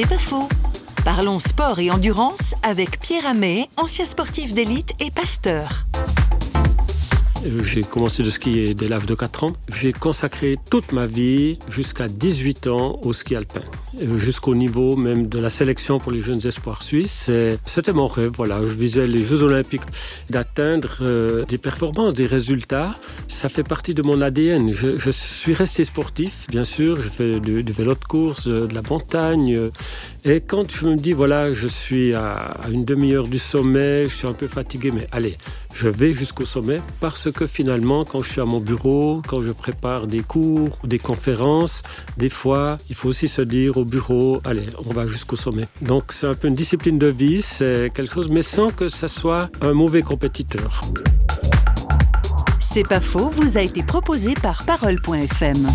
C'est pas faux. Parlons sport et endurance avec Pierre Amet, ancien sportif d'élite et pasteur. J'ai commencé de skier dès l'âge de 4 ans. J'ai consacré toute ma vie jusqu'à 18 ans au ski alpin, jusqu'au niveau même de la sélection pour les jeunes espoirs suisses. C'était mon rêve, voilà. Je visais les Jeux olympiques, d'atteindre euh, des performances, des résultats. Ça fait partie de mon ADN. Je, suis resté sportif, bien sûr. J'ai fait du, vélo de course, de la montagne. Et quand je me dis, voilà, je suis à une demi-heure du sommet, je suis un peu fatigué, mais allez, je vais jusqu'au sommet que finalement, quand je suis à mon bureau, quand je prépare des cours ou des conférences, des fois, il faut aussi se dire au bureau, allez, on va jusqu'au sommet. Donc c'est un peu une discipline de vie, c'est quelque chose, mais sans que ça soit un mauvais compétiteur. C'est pas faux, vous a été proposé par parole.fm.